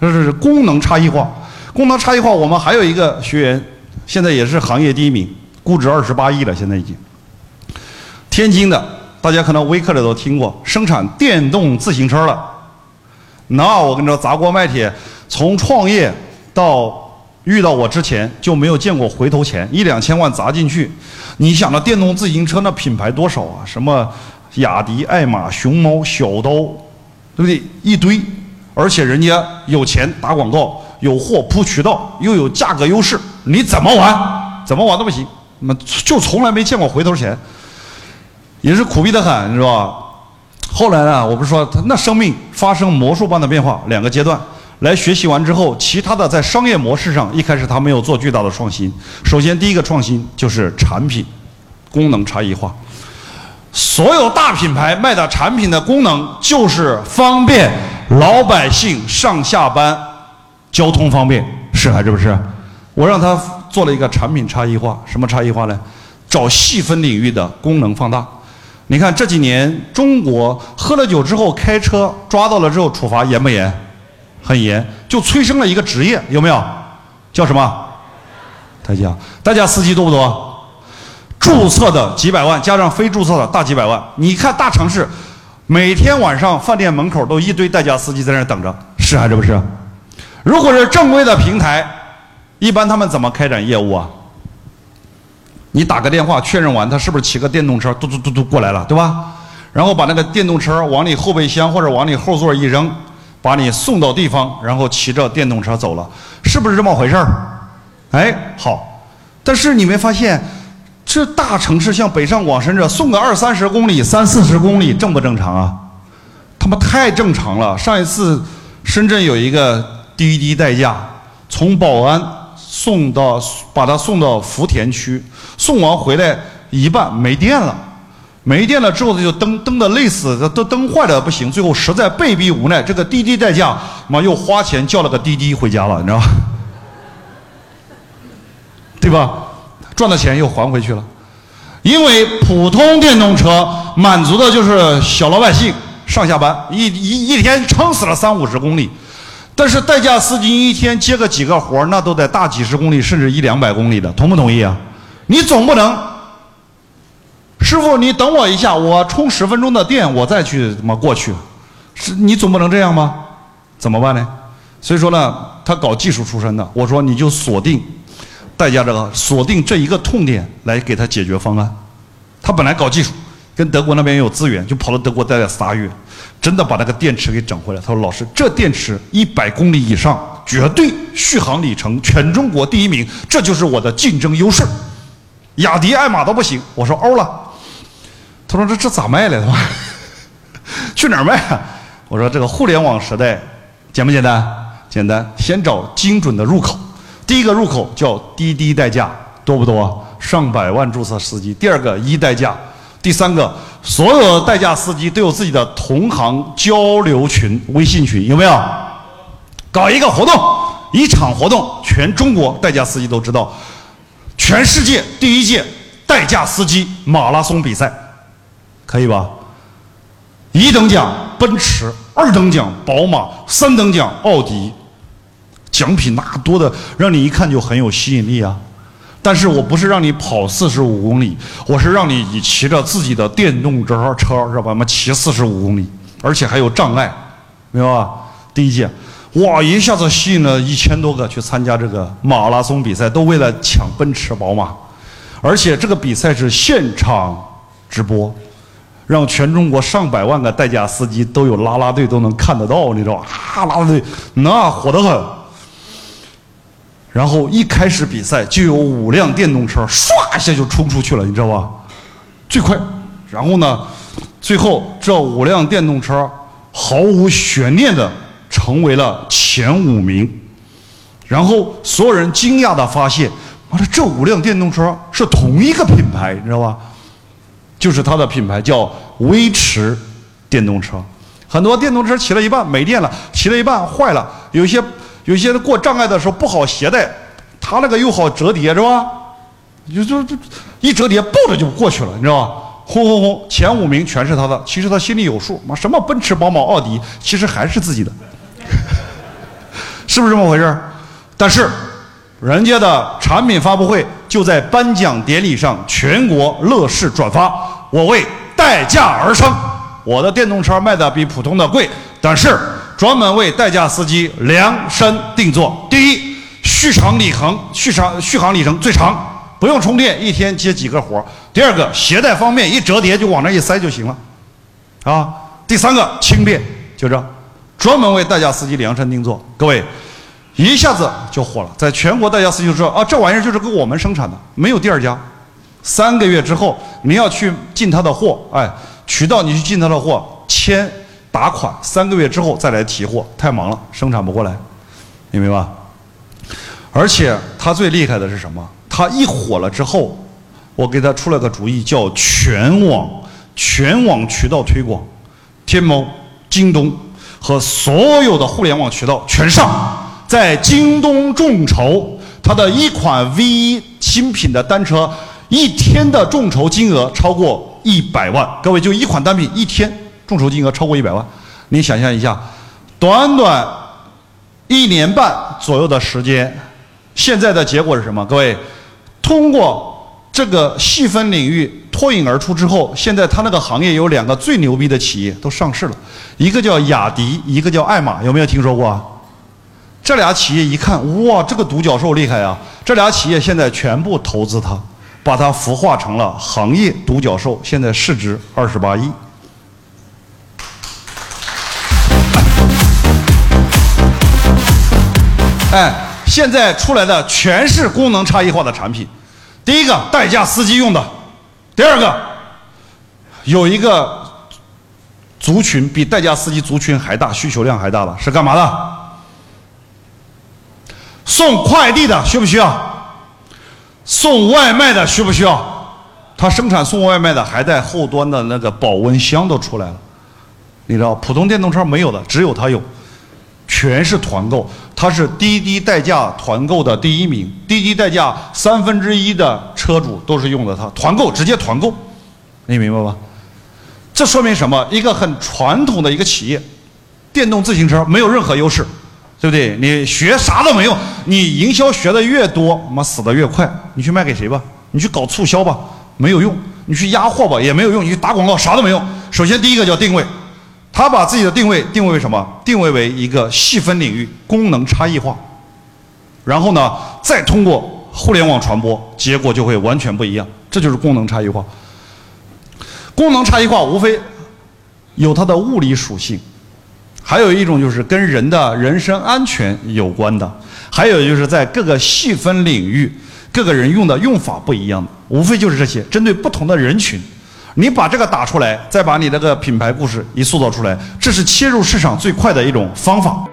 这是功能差异化。功能差异化，我们还有一个学员，现在也是行业第一名，估值二十八亿了，现在已经。天津的，大家可能微课的都听过，生产电动自行车了。那我跟你说，砸锅卖铁，从创业到遇到我之前就没有见过回头钱，一两千万砸进去。你想那电动自行车那品牌多少啊？什么雅迪、爱玛、熊猫、小刀，对不对？一堆，而且人家有钱打广告，有货铺渠道，又有价格优势，你怎么玩？怎么玩都不行。那么就从来没见过回头钱，也是苦逼的很，是吧？后来呢，我不是说他那生命发生魔术般的变化，两个阶段。来学习完之后，其他的在商业模式上，一开始他没有做巨大的创新。首先，第一个创新就是产品功能差异化。所有大品牌卖的产品的功能就是方便老百姓上下班，交通方便，是还是不是？我让他做了一个产品差异化，什么差异化呢？找细分领域的功能放大。你看这几年中国喝了酒之后开车抓到了之后处罚严不严？很严，就催生了一个职业，有没有？叫什么？代驾。代驾司机多不多？注册的几百万，加上非注册的大几百万。你看大城市，每天晚上饭店门口都一堆代驾司机在那等着，是还是不是？如果是正规的平台，一般他们怎么开展业务啊？你打个电话确认完，他是不是骑个电动车嘟嘟嘟嘟过来了，对吧？然后把那个电动车往你后备箱或者往你后座一扔。把你送到地方，然后骑着电动车走了，是不是这么回事儿？哎，好，但是你没发现，这大城市像北上广深这送个二三十公里、三四十公里，正不正常啊？他妈太正常了！上一次深圳有一个滴滴代驾，从宝安送到，把他送到福田区，送完回来一半没电了。没电了之后，他就蹬蹬的累死，他都蹬坏了不行，最后实在被逼无奈，这个滴滴代驾妈又花钱叫了个滴滴回家了，你知道吧？对吧？赚的钱又还回去了，因为普通电动车满足的就是小老百姓上下班，一一一天撑死了三五十公里，但是代驾司机一天接个几个活那都得大几十公里，甚至一两百公里的，同不同意啊？你总不能。师傅，你等我一下，我充十分钟的电，我再去怎么过去？是你总不能这样吗？怎么办呢？所以说呢，他搞技术出身的，我说你就锁定代驾这个，锁定这一个痛点来给他解决方案。他本来搞技术，跟德国那边有资源，就跑到德国待了仨月，真的把那个电池给整回来。他说：“老师，这电池一百公里以上，绝对续航里程全中国第一名，这就是我的竞争优势。雅迪、爱玛都不行。”我说：“欧了。”他说：“这这咋卖来？他 妈去哪儿卖啊？”我说：“这个互联网时代简不简单？简单。先找精准的入口。第一个入口叫滴滴代驾，多不多？上百万注册司机。第二个一代驾。第三个，所有代驾司机都有自己的同行交流群、微信群，有没有？搞一个活动，一场活动，全中国代驾司机都知道，全世界第一届代驾司机马拉松比赛。”可以吧？一等奖奔驰，二等奖宝马，三等奖奥迪，奖品那多的，让你一看就很有吸引力啊！但是我不是让你跑四十五公里，我是让你骑着自己的电动车车，知道吧？骑四十五公里，而且还有障碍，明白吧？第一届，哇，一下子吸引了一千多个去参加这个马拉松比赛，都为了抢奔驰、宝马，而且这个比赛是现场直播。让全中国上百万个代驾司机都有拉拉队都能看得到，你知道吧？啊，拉拉队那火得很。然后一开始比赛就有五辆电动车唰一下就冲出去了，你知道吧？最快。然后呢，最后这五辆电动车毫无悬念的成为了前五名。然后所有人惊讶的发现，妈的，这五辆电动车是同一个品牌，你知道吧？就是它的品牌叫威驰电动车，很多电动车骑了一半没电了，骑了一半坏了，有些有些人过障碍的时候不好携带，他那个又好折叠是吧？就就就一折叠抱着就过去了，你知道吧？轰轰轰，前五名全是他的，其实他心里有数，妈什么奔驰、宝马、奥迪，其实还是自己的。是不是这么回事？但是，人家的产品发布会就在颁奖典礼上全国乐视转发，我为代驾而生，我的电动车卖的比普通的贵，但是专门为代驾司机量身定做。第一，续航里程续航续航里程最长。不用充电，一天接几个活第二个，携带方便，一折叠就往那一塞就行了，啊。第三个，轻便，就这，专门为代驾司机量身定做。各位，一下子就火了，在全国代驾司机就知道啊，这玩意儿就是给我们生产的，没有第二家。三个月之后，你要去进他的货，哎，渠道你去进他的货，签打款，三个月之后再来提货，太忙了，生产不过来，明白吧？而且他最厉害的是什么？他一火了之后，我给他出了个主意，叫全网全网渠道推广，天猫、京东和所有的互联网渠道全上，在京东众筹，他的一款 V 新品的单车，一天的众筹金额超过一百万。各位，就一款单品，一天众筹金额超过一百万，你想象一下，短短一年半左右的时间，现在的结果是什么？各位。通过这个细分领域脱颖而出之后，现在他那个行业有两个最牛逼的企业都上市了，一个叫雅迪，一个叫爱玛，有没有听说过？这俩企业一看，哇，这个独角兽厉害啊！这俩企业现在全部投资它，把它孵化成了行业独角兽，现在市值二十八亿。哎，现在出来的全是功能差异化的产品。第一个代驾司机用的，第二个有一个族群比代驾司机族群还大，需求量还大了是干嘛的？送快递的需不需要？送外卖的需不需要？他生产送外卖的还带后端的那个保温箱都出来了，你知道普通电动车没有的，只有他有。全是团购，它是滴滴代驾团购的第一名。滴滴代驾三分之一的车主都是用的它，团购直接团购，你明白吗？这说明什么？一个很传统的一个企业，电动自行车没有任何优势，对不对？你学啥都没用，你营销学的越多，妈死的越快。你去卖给谁吧？你去搞促销吧，没有用。你去压货吧，也没有用。你去打广告，啥都没用。首先第一个叫定位。他把自己的定位定位为什么？定位为一个细分领域，功能差异化。然后呢，再通过互联网传播，结果就会完全不一样。这就是功能差异化。功能差异化无非有它的物理属性，还有一种就是跟人的人身安全有关的，还有就是在各个细分领域，各个人用的用法不一样的，无非就是这些，针对不同的人群。你把这个打出来，再把你那个品牌故事一塑造出来，这是切入市场最快的一种方法。